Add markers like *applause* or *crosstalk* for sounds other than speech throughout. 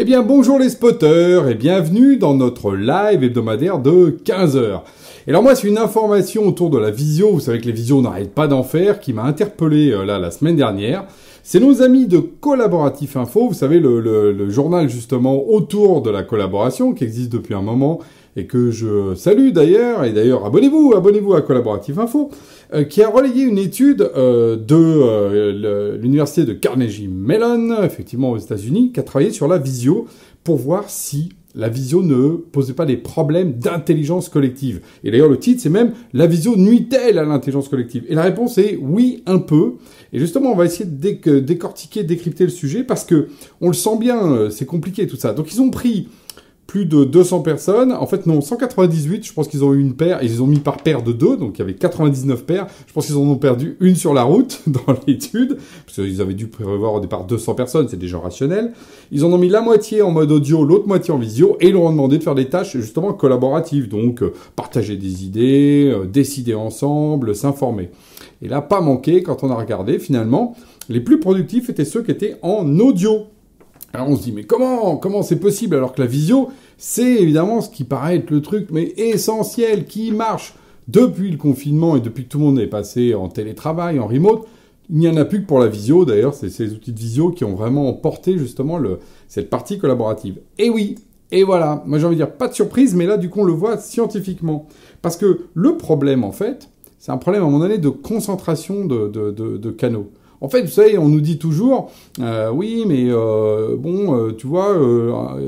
Eh bien bonjour les spotters et bienvenue dans notre live hebdomadaire de 15h. Et alors moi c'est une information autour de la visio, vous savez que les visios n'arrêtent pas d'en faire, qui m'a interpellé euh, là la semaine dernière. C'est nos amis de Collaboratif Info, vous savez le, le journal justement autour de la collaboration qui existe depuis un moment et que je salue d'ailleurs, et d'ailleurs abonnez-vous, abonnez-vous à Collaboratif Info, euh, qui a relayé une étude euh, de euh, l'université de Carnegie Mellon, effectivement aux États-Unis, qui a travaillé sur la visio pour voir si la visio ne posait pas des problèmes d'intelligence collective. Et d'ailleurs, le titre, c'est même La visio nuit-elle à l'intelligence collective? Et la réponse est oui, un peu. Et justement, on va essayer de décortiquer, décrypter le sujet parce que on le sent bien, c'est compliqué tout ça. Donc, ils ont pris plus de 200 personnes. En fait, non, 198. Je pense qu'ils ont eu une paire. Ils ont mis par paire de deux. Donc, il y avait 99 paires. Je pense qu'ils en ont perdu une sur la route *laughs* dans l'étude. Parce qu'ils avaient dû prévoir au départ 200 personnes. C'est des gens rationnels. Ils en ont mis la moitié en mode audio, l'autre moitié en visio. Et ils leur ont demandé de faire des tâches, justement, collaboratives. Donc, euh, partager des idées, euh, décider ensemble, s'informer. Et là, pas manqué, quand on a regardé, finalement, les plus productifs étaient ceux qui étaient en audio. Alors on se dit mais comment comment c'est possible alors que la visio c'est évidemment ce qui paraît être le truc mais essentiel qui marche. Depuis le confinement et depuis que tout le monde est passé en télétravail en remote il n'y en a plus que pour la visio d'ailleurs c'est ces outils de visio qui ont vraiment porté justement cette partie collaborative. Et oui et voilà. Moi j'ai envie de dire pas de surprise mais là du coup on le voit scientifiquement. Parce que le problème en fait c'est un problème à avis de concentration de, de, de canaux en fait, vous savez, on nous dit toujours, euh, oui, mais euh, bon, euh, tu vois,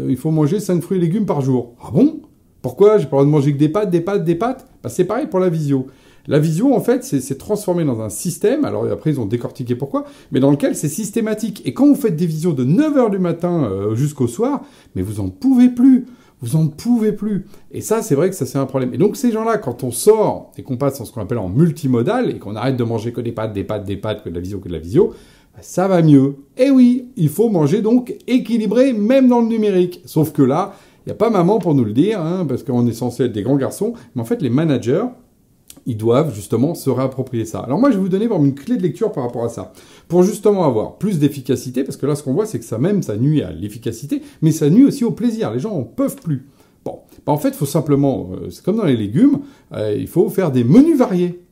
il faut manger 5 fruits et légumes par jour. Ah bon? Pourquoi? J'ai pas le droit de manger que des pâtes, des pâtes, des pâtes? Bah, C'est pareil pour la visio. La visio, en fait, c'est transformé dans un système, alors après ils ont décortiqué pourquoi, mais dans lequel c'est systématique. Et quand vous faites des visios de 9h du matin jusqu'au soir, mais vous en pouvez plus. Vous en pouvez plus. Et ça, c'est vrai que ça, c'est un problème. Et donc, ces gens-là, quand on sort et qu'on passe en ce qu'on appelle en multimodal et qu'on arrête de manger que des pâtes, des pâtes, des pâtes, que de la visio, que de la visio, bah, ça va mieux. Et oui, il faut manger donc équilibré, même dans le numérique. Sauf que là, il n'y a pas maman pour nous le dire, hein, parce qu'on est censé être des grands garçons. Mais en fait, les managers, ils doivent justement se réapproprier ça. Alors moi, je vais vous donner une clé de lecture par rapport à ça, pour justement avoir plus d'efficacité, parce que là, ce qu'on voit, c'est que ça même, ça nuit à l'efficacité, mais ça nuit aussi au plaisir. Les gens en peuvent plus. Bon, bah, en fait, il faut simplement, euh, c'est comme dans les légumes, euh, il faut faire des menus variés.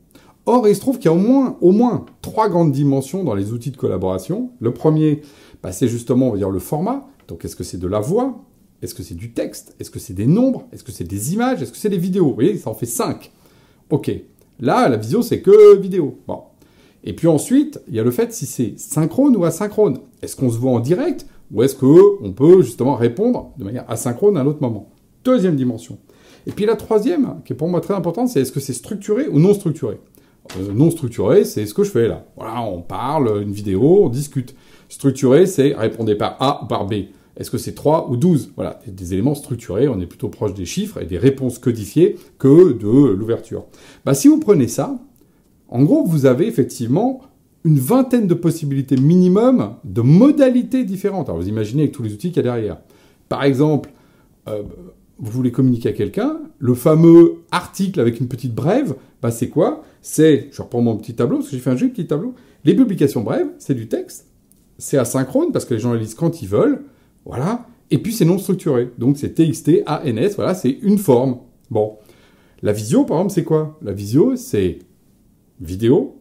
Or, il se trouve qu'il y a au moins, trois grandes dimensions dans les outils de collaboration. Le premier, bah, c'est justement, on va dire, le format. Donc, est-ce que c'est de la voix? Est-ce que c'est du texte? Est-ce que c'est des nombres? Est-ce que c'est des images? Est-ce que c'est des vidéos? Vous voyez, ça en fait cinq. Ok. Là, la visio, c'est que vidéo. Bon. Et puis ensuite, il y a le fait si c'est synchrone ou asynchrone. Est-ce qu'on se voit en direct ou est-ce qu'on peut justement répondre de manière asynchrone à un autre moment? Deuxième dimension. Et puis la troisième, qui est pour moi très importante, c'est est-ce que c'est structuré ou non structuré? Euh, Non structuré, c'est ce que je fais là. Voilà, on parle, une vidéo, on discute. Structuré, c'est répondez par A ou par B. Est-ce que c'est 3 ou 12 Voilà, des éléments structurés, on est plutôt proche des chiffres et des réponses codifiées que de l'ouverture. Bah, si vous prenez ça, en gros, vous avez effectivement une vingtaine de possibilités minimum de modalités différentes. Alors vous imaginez avec tous les outils qu'il y a derrière. Par exemple, euh, vous voulez communiquer à quelqu'un, le fameux article avec une petite brève, bah c'est quoi? C'est, je reprends mon petit tableau, parce que j'ai fait un de petit tableau. Les publications brèves, c'est du texte. C'est asynchrone, parce que les gens les lisent quand ils veulent. Voilà. Et puis c'est non structuré. Donc c'est TXT, ANS, voilà, c'est une forme. Bon. La visio, par exemple, c'est quoi? La visio, c'est vidéo,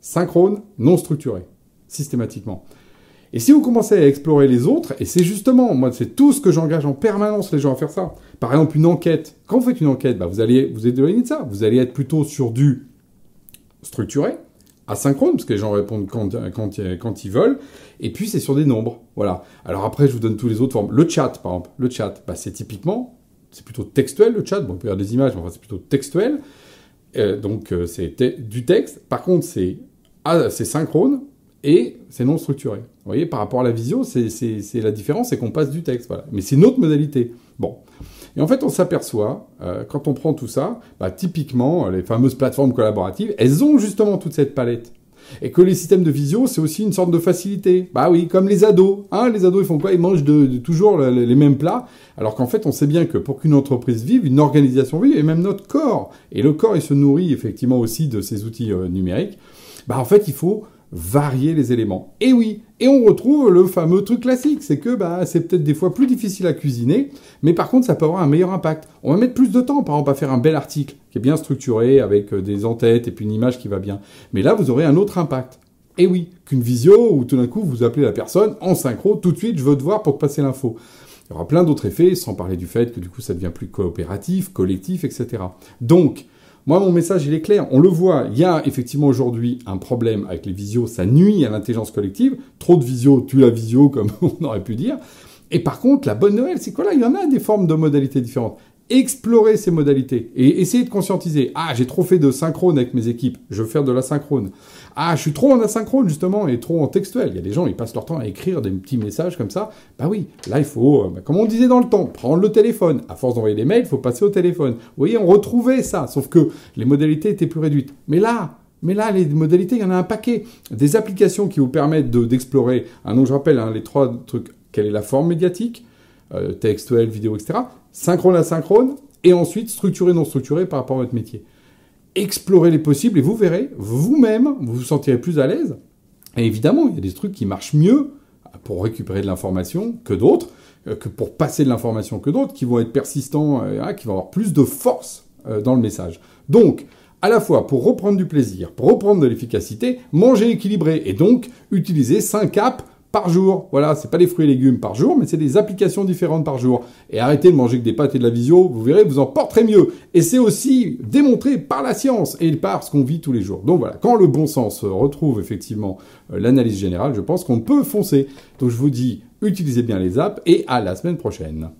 synchrone, non structuré, systématiquement. Et si vous commencez à explorer les autres, et c'est justement, moi, c'est tout ce que j'engage en permanence les gens à faire ça. Par exemple, une enquête. Quand vous faites une enquête, bah, vous allez vous éloigner de ça. Vous allez être plutôt sur du structuré, asynchrone, parce que les gens répondent quand, quand, quand ils veulent, et puis c'est sur des nombres. Voilà. Alors après, je vous donne tous les autres formes. Le chat, par exemple. Le chat, bah, c'est typiquement, c'est plutôt textuel, le chat. Bon, on peut faire des images, mais enfin, c'est plutôt textuel. Euh, donc, euh, c'est du texte. Par contre, c'est ah, synchrone et c'est non structuré. Vous voyez, par rapport à la visio, c'est la différence, c'est qu'on passe du texte. Voilà. Mais c'est une autre modalité. Bon. Et en fait, on s'aperçoit, euh, quand on prend tout ça, bah, typiquement, les fameuses plateformes collaboratives, elles ont justement toute cette palette. Et que les systèmes de visio, c'est aussi une sorte de facilité. Bah oui, comme les ados. Hein, les ados, ils font quoi? Ils mangent de, toujours les mêmes plats. Alors qu'en fait, on sait bien que pour qu'une entreprise vive, une organisation vive, et même notre corps, et le corps, il se nourrit effectivement aussi de ces outils euh, numériques, bah en fait, il faut varier les éléments. Et oui, et on retrouve le fameux truc classique, c'est que bah, c'est peut-être des fois plus difficile à cuisiner, mais par contre ça peut avoir un meilleur impact. On va mettre plus de temps, par exemple, à faire un bel article qui est bien structuré, avec euh, des en-têtes et puis une image qui va bien. Mais là, vous aurez un autre impact. Et oui, qu'une visio où tout d'un coup vous appelez la personne en synchro, tout de suite je veux te voir pour te passer l'info. Il y aura plein d'autres effets, sans parler du fait que du coup ça devient plus coopératif, collectif, etc. Donc, moi, mon message, il est clair. On le voit, il y a effectivement aujourd'hui un problème avec les visios. Ça nuit à l'intelligence collective. Trop de visios tue la visio, comme *laughs* on aurait pu dire. Et par contre, la bonne nouvelle, c'est quoi là Il y en a des formes de modalités différentes. Explorer ces modalités et essayer de conscientiser. Ah, j'ai trop fait de synchrone avec mes équipes. Je veux faire de la synchrone. Ah, je suis trop en asynchrone, justement, et trop en textuel. Il y a des gens, ils passent leur temps à écrire des petits messages comme ça. Bah oui, là, il faut, euh, bah, comme on disait dans le temps, prendre le téléphone. À force d'envoyer des mails, il faut passer au téléphone. Vous voyez, on retrouvait ça, sauf que les modalités étaient plus réduites. Mais là, mais là, les modalités, il y en a un paquet. Des applications qui vous permettent d'explorer, ah donc je rappelle, hein, les trois trucs, quelle est la forme médiatique, euh, textuel, vidéo, etc. Synchrone, asynchrone, et ensuite structuré, non structuré par rapport à votre métier explorez les possibles et vous verrez, vous-même, vous vous sentirez plus à l'aise. Et évidemment, il y a des trucs qui marchent mieux pour récupérer de l'information que d'autres, euh, que pour passer de l'information que d'autres, qui vont être persistants, euh, qui vont avoir plus de force euh, dans le message. Donc, à la fois pour reprendre du plaisir, pour reprendre de l'efficacité, manger équilibré et donc utiliser 5 caps par jour. Voilà, c'est pas des fruits et légumes par jour, mais c'est des applications différentes par jour. Et arrêtez de manger que des pâtes et de la visio, vous verrez, vous en porterez mieux. Et c'est aussi démontré par la science et par ce qu'on vit tous les jours. Donc voilà, quand le bon sens retrouve effectivement euh, l'analyse générale, je pense qu'on peut foncer. Donc je vous dis, utilisez bien les apps et à la semaine prochaine.